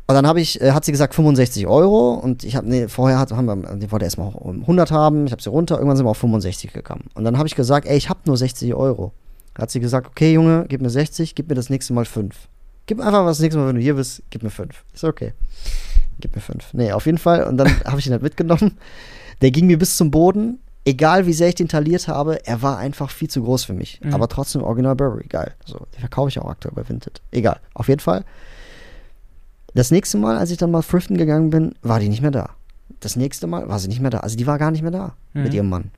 Und dann habe ich, äh, hat sie gesagt 65 Euro und ich habe, nee, vorher hat, haben wir, die wollte erstmal 100 haben, ich habe sie runter, irgendwann sind wir auf 65 gekommen. Und dann habe ich gesagt, ey, ich habe nur 60 Euro. Hat sie gesagt, okay, Junge, gib mir 60, gib mir das nächste Mal 5. Gib einfach was das nächste Mal, wenn du hier bist, gib mir 5. Ist okay. Gib mir 5. Nee, auf jeden Fall. Und dann habe ich ihn halt mitgenommen. Der ging mir bis zum Boden. Egal wie sehr ich den taliert habe, er war einfach viel zu groß für mich.
Mhm.
Aber trotzdem Original Burberry, geil. So, den verkaufe ich auch aktuell bei Vinted. Egal. Auf jeden Fall. Das nächste Mal, als ich dann mal thriften gegangen bin, war die nicht mehr da. Das nächste Mal war sie nicht mehr da. Also die war gar nicht mehr da
Mhm.
mit ihrem Mann.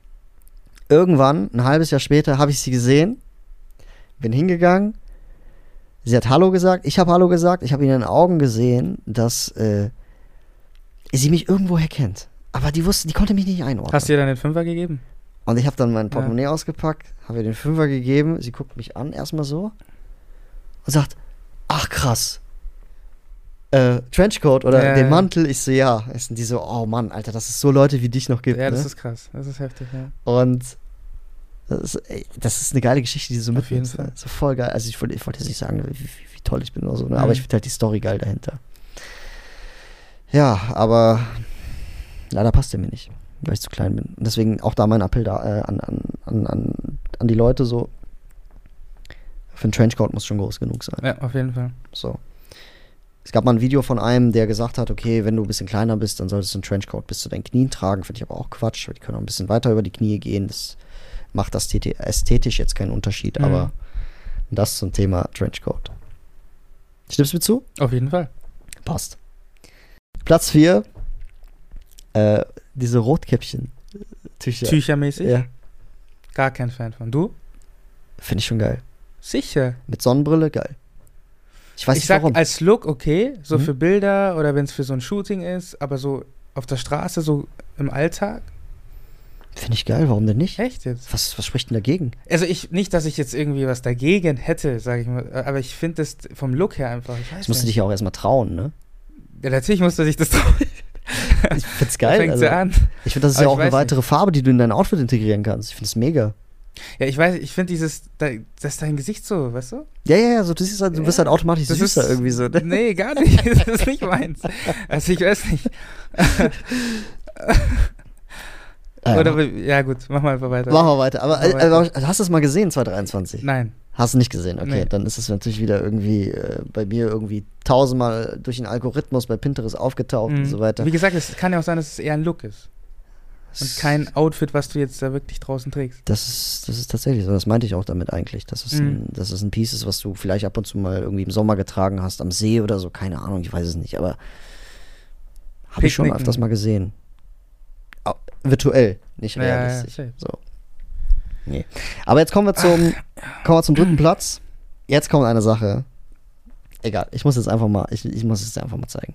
Irgendwann, ein halbes Jahr später, habe ich sie gesehen, bin hingegangen. Sie hat Hallo gesagt, ich habe Hallo gesagt. Ich habe in ihren Augen gesehen, dass äh, sie mich irgendwoher kennt. Aber die wusste, die konnte mich nicht einordnen.
Hast du ihr dann den Fünfer gegeben?
Und ich habe dann mein Portemonnaie ausgepackt, habe ihr den Fünfer gegeben. Sie guckt mich an, erstmal so. Und sagt, ach krass. Äh, Trenchcoat oder
Ja,
den. Mantel. Ich so, ja. Ist die so, oh Mann, Alter, dass es so Leute wie dich noch gibt.
ja, das
ne?
ist krass. Das ist heftig, ja.
Und das ist, ey, das ist eine geile Geschichte, die so
Auf jeden
mitnimmst. ne?
Fall.
So voll geil. Also ich wollte ich wollte jetzt nicht sagen, wie, wie, wie toll ich bin oder so, ne? aber
Mhm.
ich finde halt die Story geil dahinter. Ja, aber leider passt der mir nicht, weil ich zu klein bin. Und deswegen auch da mein Appell da, äh, an, an, an, an, an die Leute so, für einen Trenchcoat muss schon groß genug sein.
Ja, auf jeden Fall.
So. Es gab mal ein Video von einem, der gesagt hat, okay, wenn du ein bisschen kleiner bist, dann solltest du einen Trenchcoat bis zu deinen Knien tragen. Finde ich aber auch Quatsch, weil die können auch ein bisschen weiter über die Knie gehen. Das macht das ästhetisch jetzt keinen Unterschied,
Mhm.
aber das zum Thema Trenchcoat. Stimmst du mir zu?
Auf jeden Fall.
Passt. Platz 4. Äh, diese Rotkäppchen. Tücher.
Tüchermäßig.
Ja,
Gar kein Fan von. Du?
finde ich schon geil.
Sicher.
Mit Sonnenbrille, geil. Ich weiß
ich
nicht
sag
warum.
als Look okay, so
Mhm.
für Bilder oder wenn es für so ein Shooting ist, aber so auf der Straße, so im Alltag.
Finde ich geil, warum denn nicht?
Echt jetzt?
Was, was spricht denn dagegen?
Also ich, nicht, dass ich jetzt irgendwie was dagegen hätte, sage ich mal, aber ich finde das vom Look her einfach, ich
Das musst du
nicht.
dich ja auch erstmal trauen, ne?
Ja, natürlich musste sich das trauen.
Ich find's geil.
fängt
Also,
an.
ich finde, das ist
Aber
ja auch eine weitere Farbe, die du in dein Outfit integrieren kannst. Ich finde es mega.
Ja, ich weiß, ich finde dieses, da, das ist dein Gesicht so, weißt du?
Ja, ja, ja, so, du, siehst halt, du bist halt automatisch
Das
süßer
ist-
irgendwie so. Ne?
Nee, gar nicht. Das ist nicht meins. Also ich weiß nicht.
Ja,
Oder, wir- ja gut, mach mal einfach weiter.
mach mal weiter. Aber,
mal
äh,
weiter.
aber hast du es mal gesehen, 2023?
Nein.
Hast du nicht gesehen, okay.
Nee.
Dann ist es natürlich wieder irgendwie äh, bei mir irgendwie tausendmal durch den Algorithmus bei Pinterest aufgetaucht und
Mhm.
so weiter.
Wie gesagt, es kann ja auch sein, dass es eher ein Look ist. Und kein Outfit, was du jetzt da wirklich draußen trägst.
Das ist, das ist tatsächlich so. Das meinte ich auch damit eigentlich. Dass es,
Mhm.
ein, dass es ein Piece ist, was du vielleicht ab und zu mal irgendwie im Sommer getragen hast, am See oder so. Keine Ahnung, ich weiß es nicht. Aber habe ich schon öfters mal gesehen. Au- virtuell, nicht
Ja, ja,
realistisch.
safe.
so. Nee. Aber jetzt kommen wir zum, kommen wir zum dritten Platz. Jetzt kommt eine Sache. Egal, ich muss jetzt einfach mal, ich, ich muss es dir einfach mal zeigen.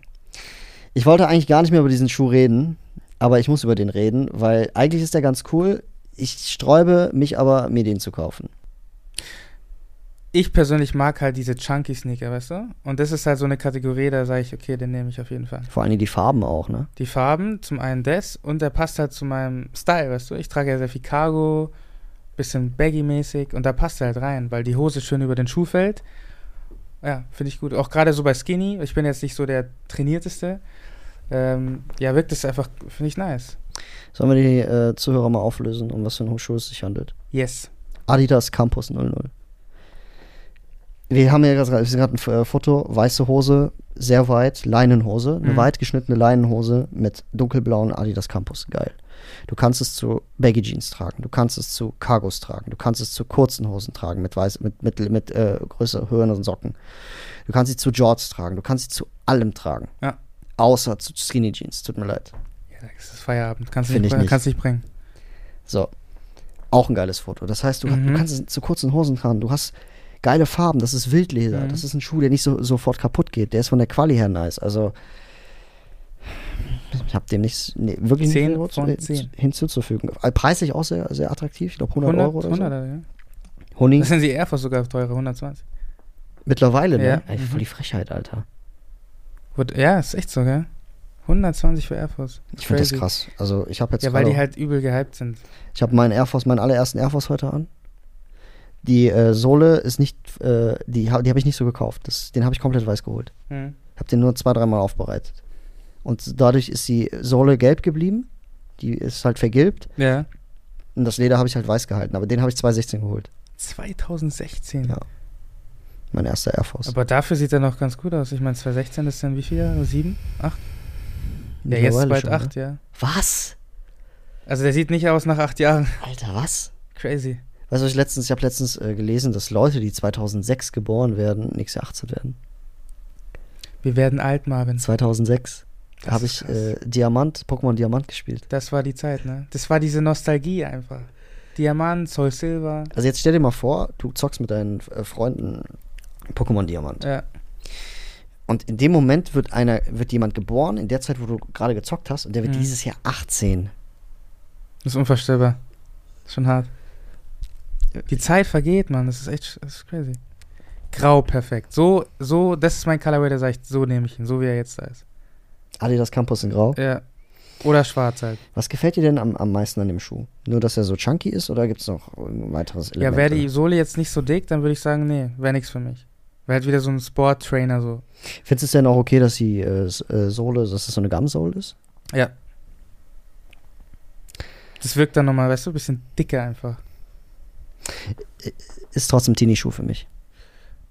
Ich wollte eigentlich gar nicht mehr über diesen Schuh reden, aber ich muss über den reden, weil eigentlich ist der ganz cool. Ich sträube mich aber, mir den zu kaufen.
Ich persönlich mag halt diese chunky Sneaker, weißt du? Und das ist halt so eine Kategorie, da sage ich, okay, den nehme ich auf jeden Fall.
Vor allem die Farben auch, ne?
Die Farben, zum einen das und der passt halt zu meinem Style, weißt du? Ich trage ja sehr viel Cargo, bisschen baggy-mäßig und da passt er halt rein, weil die Hose schön über den Schuh fällt. Ja, finde ich gut. Auch gerade so bei Skinny, ich bin jetzt nicht so der trainierteste. Ähm, ja, wirkt es einfach, finde ich nice.
Sollen wir die äh, Zuhörer mal auflösen, um was für einen Schuh es sich handelt?
Yes.
Adidas Campus 00. Wir haben ja gerade ein äh, Foto, weiße Hose, sehr weit, Leinenhose, eine
Mhm.
weit geschnittene Leinenhose mit dunkelblauen Adidas Campus. Geil. Du kannst es zu Baggy Jeans tragen, du kannst es zu Cargos tragen, du kannst es zu kurzen Hosen tragen mit weiß, mit, mit, mit äh, größer, höheren Socken. Du kannst sie zu Jorts tragen, du kannst sie zu allem tragen.
Ja.
Außer zu Skinny Jeans, tut mir leid.
Ja, es ist Feierabend. Kannst du nicht,
nicht.
kannst nicht bringen.
So. Auch ein geiles Foto. Das heißt, du,
Mhm.
du kannst es zu kurzen Hosen tragen. Du hast geile Farben. Das ist Wildleder.
Mhm.
Das ist ein Schuh, der nicht so, sofort kaputt geht. Der ist von der Quali her nice. Also, ich habe dem nichts, nee, wirklich
Zehn
nicht
von
hin-
zehn.
hinzuzufügen. Äh, Preislich auch sehr, sehr attraktiv. Ich glaube 100,
100,
Euro oder
100,
so.
ja.
Honig.
Das sind die Air Force sogar teurer, 120.
Mittlerweile, ne?
Ja.
Ey, voll
Mhm.
die Frechheit, Alter.
Gut, Ja, ist echt so, gell? 120 für Air Force.
Ich finde das
Crazy.
krass. Also, ich habe jetzt
Ja, weil die halt übel gehypt sind.
Ich habe meinen Air Force, meinen allerersten Air Force heute an. Die äh, Sohle ist nicht, äh, die, die habe ich nicht so gekauft. Das, den habe ich komplett weiß geholt.
Hm.
Habe den nur zwei, dreimal aufbereitet. Und dadurch ist die Sohle gelb geblieben. Die ist halt vergilbt.
Ja.
Und das Leder habe ich halt weiß gehalten. Aber den habe ich 2016 geholt.
2016.
Ja. Mein erster Air Force.
Aber dafür sieht er noch ganz gut aus. Ich meine, 2016 ist dann wie viel Jahre? Sieben? Acht? Ja, jetzt bald
schon,
acht,
ne?
ja.
Was?
Also der sieht nicht aus nach acht Jahren.
Alter, was?
Crazy.
Weißt du, ich letztens, ich habe letztens äh, gelesen, dass Leute, die 2006 geboren werden, nächstes Jahr 18 werden.
Wir werden alt, Marvin.
2006
Das
habe ich äh, Diamant, Pokémon Diamant gespielt.
Das war die Zeit, ne? Das war diese Nostalgie einfach. Diamant, Soul Silver.
Also jetzt stell dir mal vor, du zockst mit deinen äh, Freunden Pokémon Diamant.
Ja.
Und in dem Moment wird einer, wird jemand geboren, in der Zeit, wo du gerade gezockt hast, und der wird
Mhm.
dieses Jahr 18.
Das ist unvorstellbar. Das ist schon hart. Die Zeit vergeht, Mann. Das ist echt das ist crazy. Grau, perfekt. So, so, das ist mein Colorway, da sag ich, so nehme ich ihn, so wie er jetzt da ist.
Adidas Campus in Grau.
Ja. Oder schwarz halt.
Was gefällt dir denn am, am meisten an dem Schuh? Nur, dass er so chunky ist oder gibt es noch ein weiteres Element?
Ja, wäre die? Sohle jetzt nicht so dick, dann würde ich sagen, nee, wäre nichts für mich. Wäre halt wieder so ein Sport-Trainer so.
Findest du es denn auch okay, dass die äh, äh, Sohle, dass das so eine Gumsole ist?
Ja. Das wirkt dann nochmal, weißt du, ein bisschen dicker einfach.
Ist trotzdem Teenie-Schuh für mich.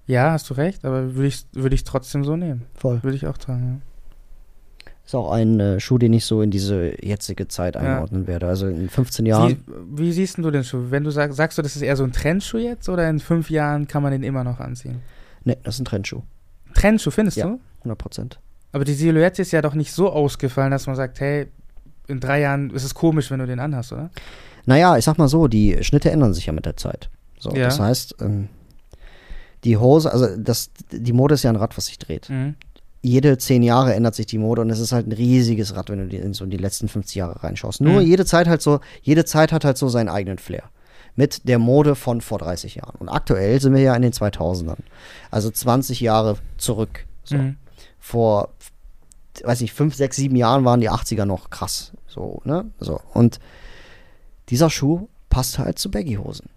Ja, hast du recht, aber würde ich, würde ich trotzdem so nehmen.
Voll.
Würde ich auch tragen,
Ist auch ein äh, Schuh, den ich so in diese jetzige Zeit
Ja.
einordnen werde. Also in 15 Jahren.
Sie, wie siehst du den Schuh? Wenn du sagst, sagst du, das ist eher so ein Trendschuh jetzt oder in fünf Jahren kann man den immer noch anziehen?
Ne, das ist ein Trendschuh.
Trendschuh findest
Ja.
du?
100 Prozent.
Aber die Silhouette ist ja doch nicht so ausgefallen, dass man sagt, hey, in drei Jahren ist es komisch, wenn du den anhast, oder?
Naja, ich sag mal so, die Schnitte ändern sich ja mit der Zeit. So,
Ja.
Das heißt, ähm, die Hose, also das, die Mode ist ja ein Rad, was sich dreht.
Mhm.
Jede zehn Jahre ändert sich die Mode und es ist halt ein riesiges Rad, wenn du in so die letzten 50 Jahre reinschaust. Nur
Mhm.
jede Zeit halt so, jede Zeit hat halt so seinen eigenen Flair. Mit der Mode von vor 30 Jahren. Und aktuell sind wir ja in den 2000ern. Also 20 Jahre zurück. So.
Mhm.
Vor, weiß nicht, 5, 6, 7 Jahren waren die 80er noch krass. So, ne? So. Und dieser Schuh passt halt zu Baggy-Hosen.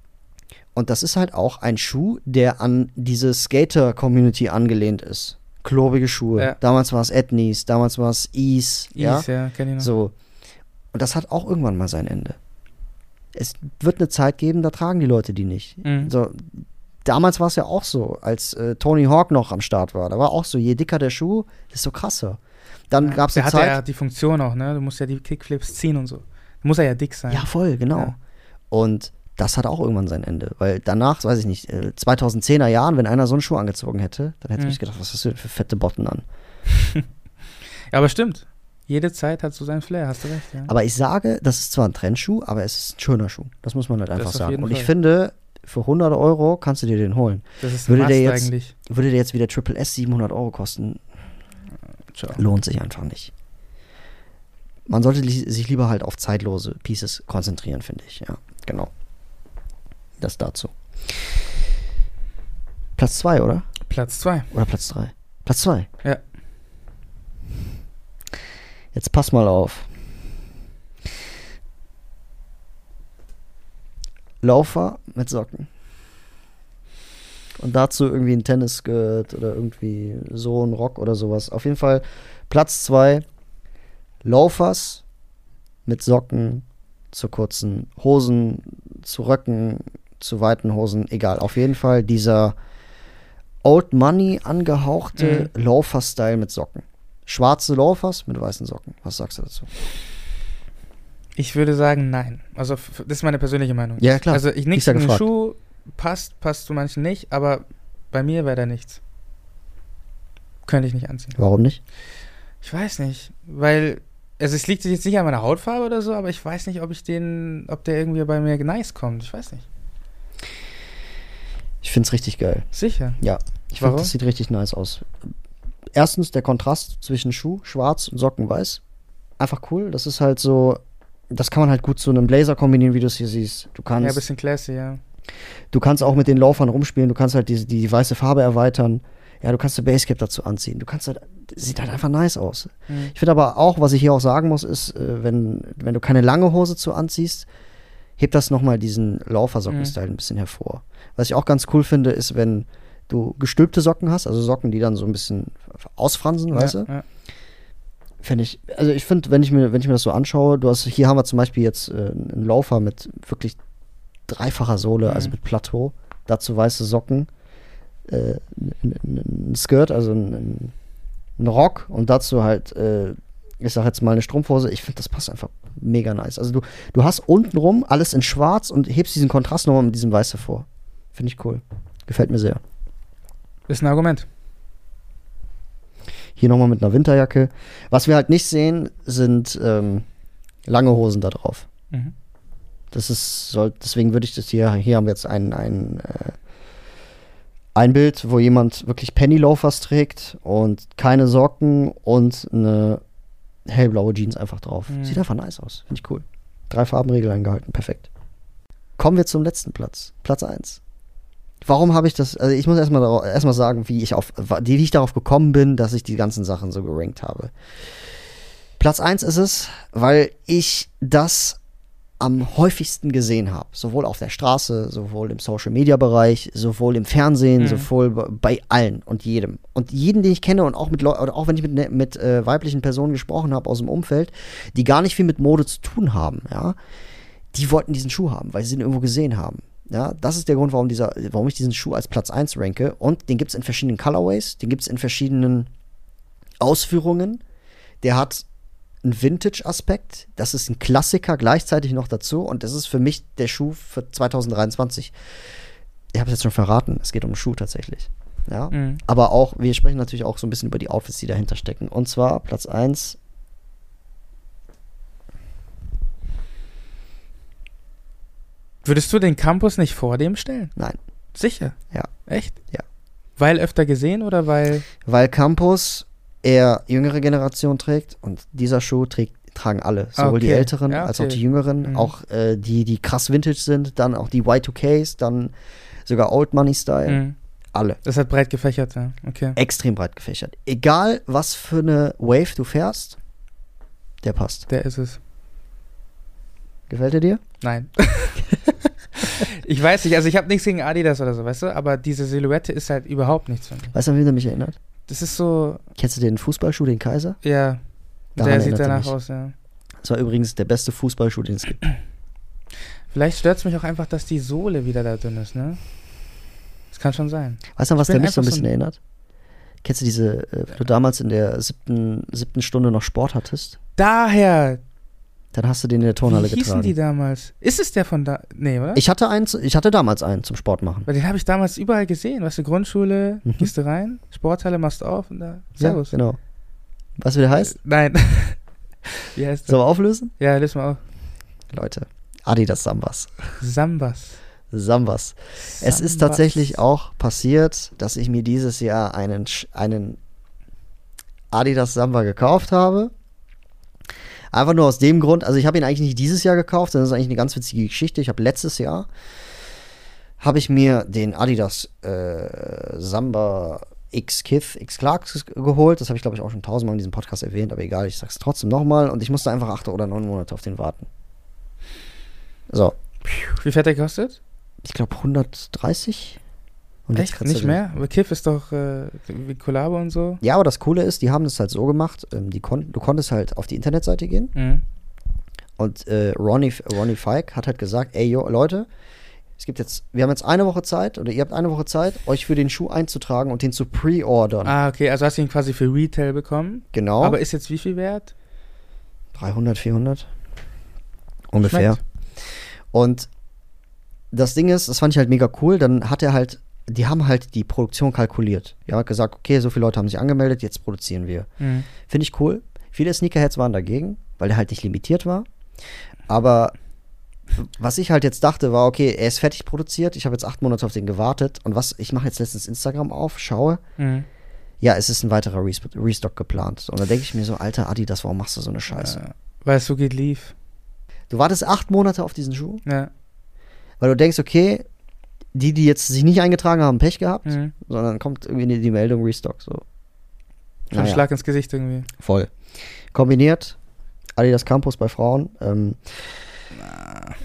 Und das ist halt auch ein Schuh, der an diese Skater-Community angelehnt ist. Klobige Schuhe.
Ja.
Damals war es Etnies, damals war es Ease. Ja?
Ease, ja, kenn ich noch.
So. Und das hat auch irgendwann mal sein Ende. Es wird eine Zeit geben, da tragen die Leute die nicht.
Mhm.
So, damals war es ja auch so, als äh, Tony Hawk noch am Start war. Da war auch so, je dicker der Schuh, desto krasser. Dann gab es eine
hat
Zeit.
ja die Funktion auch, ne? Du musst ja die Kickflips ziehen und so. Muss er ja dick sein.
Ja, voll, genau.
Ja.
Und das hat auch irgendwann sein Ende. Weil danach, weiß ich nicht, äh, 2010er Jahren, wenn einer so einen Schuh angezogen hätte, dann hätte
Mhm.
ich gedacht, was hast du denn für fette Botten an?
Ja, aber stimmt. Jede Zeit hat so seinen Flair, hast du recht, ja.
Aber ich sage, das ist zwar ein Trendschuh, aber es ist ein schöner Schuh. Das muss man halt einfach sagen. Und ich
Fall.
finde, für 100 Euro kannst du dir den holen.
das ist
würde der jetzt-
eigentlich.
Würde der jetzt wieder Triple S 700 Euro kosten,
Ciao.
lohnt sich einfach nicht. Man sollte li sich lieber halt auf zeitlose Pieces konzentrieren, finde ich. Ja, genau. Das dazu. Platz 2, oder?
Platz zwei.
Oder Platz 3? Platz 2.
Ja.
Jetzt pass mal auf. Laufer mit Socken. Und dazu irgendwie ein Tennisskirt oder irgendwie so ein Rock oder sowas. Auf jeden Fall Platz 2. Laufers mit Socken zu kurzen Hosen, zu Röcken, zu weiten Hosen, egal. Auf jeden Fall dieser Old Money angehauchte Laufer-Style mit Socken. Schwarze Laufers mit weißen Socken. Was sagst du dazu?
Ich würde sagen, nein. Also, das ist meine persönliche Meinung.
Ja, klar.
Also, ich nichts
ja
in den. Schuh passt, passt zu manchen nicht, aber bei mir wäre da nichts. Könnte ich nicht anziehen.
Warum nicht?
Ich weiß nicht, weil, also es liegt jetzt nicht an meiner Hautfarbe oder so, aber ich weiß nicht, ob ich den, ob der irgendwie bei mir nice kommt. Ich weiß nicht.
Ich finde es richtig geil.
Sicher.
Ja, ich finde, das sieht richtig nice aus. Erstens der Kontrast zwischen Schuh, schwarz und Socken, weiß. Einfach cool. Das ist halt so, das kann man halt gut zu einem Blazer kombinieren, wie du es hier siehst. Du
Ja,
kannst,
ein bisschen classy, ja.
du kannst auch mit den Laufern rumspielen. Du kannst halt die, die weiße Farbe erweitern. Ja, du kannst eine Basecap dazu anziehen. Du kannst halt, sieht halt einfach nice aus.
Mhm.
Ich finde aber auch, was ich hier auch sagen muss, ist, äh, wenn, wenn du keine lange Hose zu anziehst, hebt das nochmal diesen Laufersocken-Style ein bisschen hervor. Was ich auch ganz cool finde, ist, wenn du gestülpte Socken hast, also Socken, die dann so ein bisschen ausfransen, weißt
ja,
du?
Ja.
Finde ich, also ich finde, wenn ich mir, wenn ich mir das so anschaue, du hast, hier haben wir zum Beispiel jetzt äh, einen Laufer mit wirklich dreifacher Sohle,
Mhm.
also mit Plateau, dazu weiße Socken, äh, ein, Skirt, also ein, ein, ein Rock und dazu halt, äh, ich sag jetzt mal eine Strumpfhose. Ich finde, das passt einfach mega nice. Also du, du hast untenrum alles in schwarz und hebst diesen Kontrast nochmal mit diesem Weiß hervor. Finde ich cool. Gefällt mir sehr.
Ist ein Argument.
Hier nochmal mit einer Winterjacke. Was wir halt nicht sehen, sind ähm, lange Hosen da drauf.
Mhm.
Das ist, soll, deswegen würde ich das hier, hier haben wir jetzt ein, ein, äh, ein Bild, wo jemand wirklich Penny Loafers trägt und keine Socken und eine hellblaue Jeans einfach drauf.
Mhm.
Sieht einfach nice aus. Finde ich cool. Drei Farbenregel eingehalten. Perfekt. Kommen wir zum letzten Platz. Platz 1. Warum habe ich das, also ich muss erstmal erstmal sagen, wie ich auf, wie ich darauf gekommen bin, dass ich die ganzen Sachen so gerankt habe. Platz 1 ist es, weil ich das am häufigsten gesehen habe. Sowohl auf der Straße, sowohl im Social Media Bereich, sowohl im Fernsehen,
Mhm.
sowohl bei- bei allen und jedem. Und jeden, den ich kenne und auch mit Leu oder auch wenn ich mit, ne- mit äh, weiblichen Personen gesprochen habe aus dem Umfeld, die gar nicht viel mit Mode zu tun haben, ja, die wollten diesen Schuh haben, weil sie ihn irgendwo gesehen haben. Ja, das ist der Grund, warum, dieser, warum ich diesen Schuh als Platz 1 ranke. Und den gibt es in verschiedenen Colorways, den gibt es in verschiedenen Ausführungen. Der hat einen Vintage-Aspekt, das ist ein Klassiker gleichzeitig noch dazu und das ist für mich der Schuh für 2023. Ich habe es jetzt schon verraten, es geht um einen Schuh tatsächlich. Ja,
Mhm.
aber auch, wir sprechen natürlich auch so ein bisschen über die Outfits, die dahinter stecken. Und zwar Platz 1.
Würdest du den Campus nicht vor dem stellen?
Nein,
Sicher?
Ja.
Echt?
Ja.
Weil öfter gesehen oder weil.
weil Campus eher jüngere Generation trägt und dieser Schuh trägt, tragen alle, sowohl die
Okay.
Älteren
Ja,
als auch
okay.
die Jüngeren,
Mhm.
auch äh, die, die krass Vintage sind, dann auch die Y2Ks, dann sogar Old Money Style,
Mhm.
alle.
Das hat breit gefächert, ja. Okay.
Extrem breit gefächert. Egal, was für eine Wave du fährst, der passt.
Der ist es.
Gefällt er dir?
Nein. ich weiß nicht, also ich habe nichts gegen Adidas oder so, weißt du, aber diese Silhouette ist halt überhaupt nichts für mich.
Weißt du, an wen er mich erinnert?
Das ist so,
Kennst du den Fußballschuh, den Kaiser?
ja,
Daran
der sieht danach aus, ja.
Das war übrigens der beste Fußballschuh, den es gibt.
Vielleicht stört es mich auch einfach, dass die Sohle wieder da dünn ist, ne? Das kann schon sein.
Weißt du, was der mich so ein
einfach so
bisschen
ein-
erinnert? Kennst du diese, äh, wenn du damals in der siebten, siebten Stunde noch Sport hattest?
Daher,
Dann hast du den in der Turnhalle
wie hießen
getragen.
die damals? Ist es der von da? Nee, oder?
Ich hatte einen, ich hatte damals einen zum Sport machen.
Weil den habe ich damals überall gesehen. Weißt du, Grundschule,
Mhm.
gehst du rein, Sporthalle machst du auf und da.
Ja,
Servus.
genau. Weißt du, wie der heißt?
Äh, Nein. Wie heißt der?
Sollen wir auflösen?
Ja, löst mal auf.
Leute, Adidas Sambas.
Sambas.
Sambas. Es ist
Sambas.
tatsächlich auch passiert, dass ich mir dieses Jahr einen, einen Adidas Samba gekauft habe. Einfach nur aus dem Grund, also ich habe ihn eigentlich nicht dieses Jahr gekauft, das ist eigentlich eine ganz witzige Geschichte. Ich habe letztes Jahr, habe ich mir den Adidas äh, Samba X Kith, X Clarks geholt. Das habe ich glaube ich auch schon tausendmal in diesem Podcast erwähnt, aber egal, ich sag's trotzdem nochmal. Und ich musste einfach acht oder neun Monate auf den warten. So,
Wie viel hat der gekostet?
ich glaube 130. Und
Echt? Nicht mehr? Aber Kiff ist doch äh, wie Kollabo und so.
Ja, aber das Coole ist, die haben das halt so gemacht, ähm, die kon du konntest halt auf die Internetseite gehen
Mhm.
und äh, Ronnie, Ronnie Fike hat halt gesagt, ey, yo, Leute, es gibt jetzt, wir haben jetzt eine Woche Zeit oder ihr habt eine Woche Zeit, euch für den Schuh einzutragen und den zu pre-ordern.
Ah, okay, also hast du ihn quasi für Retail bekommen.
Genau.
Aber ist jetzt wie viel wert?
300, 400 ungefähr.
Schmeckt.
Und das Ding ist, das fand ich halt mega cool. Dann hat er halt, die haben halt die Produktion kalkuliert. Ja, hat gesagt, okay, so viele Leute haben sich angemeldet, jetzt produzieren wir.
Mhm.
Finde ich cool. Viele Sneakerheads waren dagegen, weil der halt nicht limitiert war. Aber was ich halt jetzt dachte, war, okay, er ist fertig produziert. Ich habe jetzt acht Monate auf den gewartet. Und was, ich mache jetzt letztens Instagram auf, schaue.
Mhm.
Ja, es ist ein weiterer Res Restock geplant. Und da denke ich mir so, alter Adidas, warum machst du so eine Scheiße?
Äh, weil es so geht lief.
Du wartest acht Monate auf diesen Schuh,
Ja.
weil du denkst, okay, die, die jetzt sich nicht eingetragen haben, Pech gehabt,
Mhm.
sondern kommt irgendwie die, die Meldung Restock. So.
Schon ein
Naja.
Schlag ins Gesicht irgendwie.
Voll. Kombiniert, Adidas Campus bei Frauen. Ähm,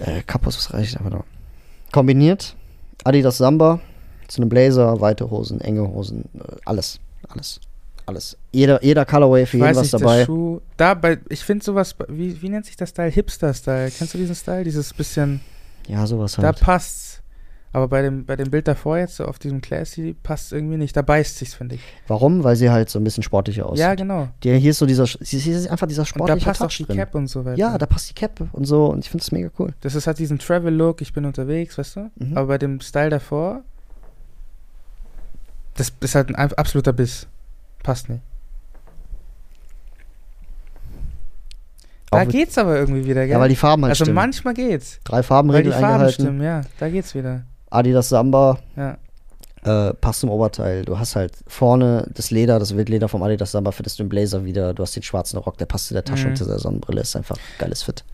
äh, Campus, was reicht einfach noch? Kombiniert, Adidas Samba zu einem Blazer, weite Hosen, enge Hosen, äh, alles, alles, alles. Jeder, jeder Colorway für
Ich
jeden was
nicht, der
dabei.
Schuh. Da, bei, ich finde sowas, wie, wie nennt sich das Style? Hipster-Style. Kennst du diesen Style? Dieses bisschen,
Ja, sowas
da
halt.
Aber bei dem, bei dem Bild davor jetzt, so auf diesem Classy, passt irgendwie nicht. Da beißt sich's, finde ich.
Warum? Weil sie halt so ein bisschen sportlicher aussieht.
Ja, genau.
Der, hier ist so dieser, hier ist einfach dieser
Und da
sportliche
passt auch
Touch
die
drin.
Cap und so weiter.
Ja, da passt die Cap und so und ich finde das mega cool.
Das ist halt diesen Travel-Look, ich bin unterwegs, weißt du?
Mhm.
Aber bei dem Style davor, das ist halt ein ab- absoluter Biss. Passt nicht. Da
Auch
geht's aber irgendwie wieder, gell?
Ja, weil die Farben halt
also
stimmen.
manchmal geht's.
Drei
Weil die Farben
eingehalten.
stimmen, ja. Da geht's wieder.
Adidas Samba,
Ja.
äh, passt zum Oberteil. Du hast halt vorne das Leder, das Wildleder vom Adidas Samba, findest du im Blazer wieder. Du hast den schwarzen Rock, der passt zu der Tasche
Mhm.
und zu der Sonnenbrille. Ist einfach geiles Fit.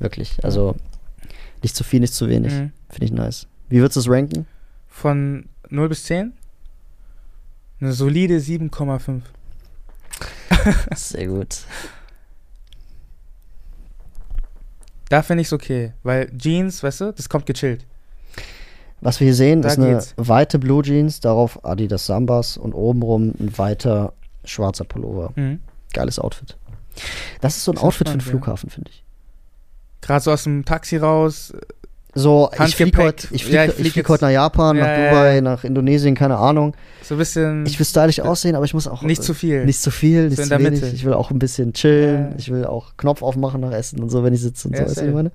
Wirklich. Also nicht zu viel, nicht zu wenig.
Mhm.
Finde ich nice. Wie würdest du es ranken?
Von 0 bis 10? Eine solide 7,5.
Sehr gut.
Da finde ich's okay. Weil Jeans, weißt du, das kommt gechillt.
Was wir hier sehen,
Da
ist eine
geht's.
weite Blue Jeans, darauf Adidas Sambas und obenrum ein weiter schwarzer Pullover.
Mhm.
Geiles Outfit. Das ist so ein
Ist
Outfit für den
entspannt, ja.
Flughafen, finde ich.
Gerade so aus dem Taxi raus,
So, ich fliege heute ich
Ja,
flieg,
ich flieg
ich flieg heute nach Japan,
Ja,
nach
ja,
Dubai,
ja.
nach Indonesien, keine Ahnung.
So ein bisschen
Ich will stylisch aussehen, aber ich muss auch
nicht zu viel.
Nicht zu viel, nicht
in
zu
der
wenig.
Mitte.
Ich will auch ein bisschen chillen.
Ja.
Ich will auch Knopf aufmachen nach Essen und so, wenn ich sitze und
Ja,
so. Weißt du, ich meine?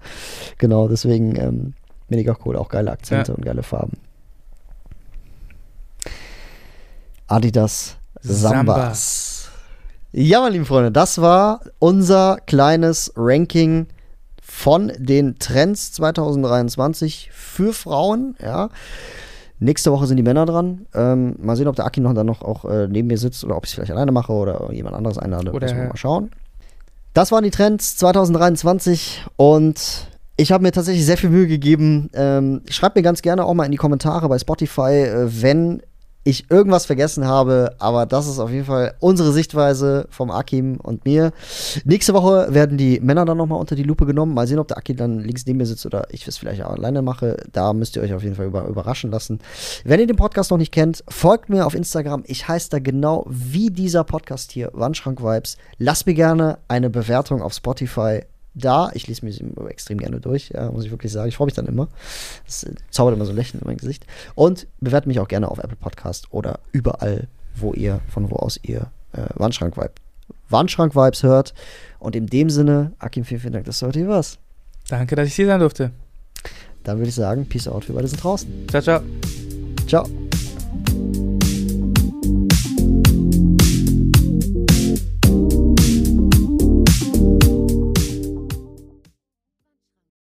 Genau, deswegen ähm, mega cool. Auch geile Akzente
Ja.
und geile Farben. Adidas Sambas. Ja, meine lieben Freunde, das war unser kleines Ranking von den Trends 2023 für Frauen. Ja. Nächste Woche sind die Männer dran. Ähm, mal sehen, ob der Aki noch dann noch auch äh, neben mir sitzt oder ob ich es vielleicht alleine mache oder jemand anderes einlade.
Oder-
Müssen wir mal schauen. Das waren die Trends 2023 und ich habe mir tatsächlich sehr viel Mühe gegeben. Ähm, schreibt mir ganz gerne auch mal in die Kommentare bei Spotify, äh, wenn ich irgendwas vergessen habe, aber das ist auf jeden Fall unsere Sichtweise vom Akim und mir. Nächste Woche werden die Männer dann nochmal unter die Lupe genommen. Mal sehen, ob der Akim dann links neben mir sitzt oder ich es vielleicht auch alleine mache. Da müsst ihr euch auf jeden Fall über, überraschen lassen. Wenn ihr den Podcast noch nicht kennt, folgt mir auf Instagram. Ich heiße da genau wie dieser Podcast hier, Wandschrank Vibes. Lasst mir gerne eine Bewertung auf Spotify da. Ich lese mir sie extrem gerne durch, ja, muss ich wirklich sagen. Ich freue mich dann immer. Das äh, zaubert immer so ein Lächeln in mein Gesicht. Und bewertet mich auch gerne auf Apple Podcast oder überall, wo ihr, von wo aus ihr äh, Wandschrank Vibe, Wandschrank Vibes hört. Und in dem Sinne, Akim, vielen, vielen Dank, dass du heute hier warst.
Danke, dass ich hier sein durfte.
Dann würde ich sagen, Peace out, wir beide sind draußen.
Ciao, ciao.
Ciao.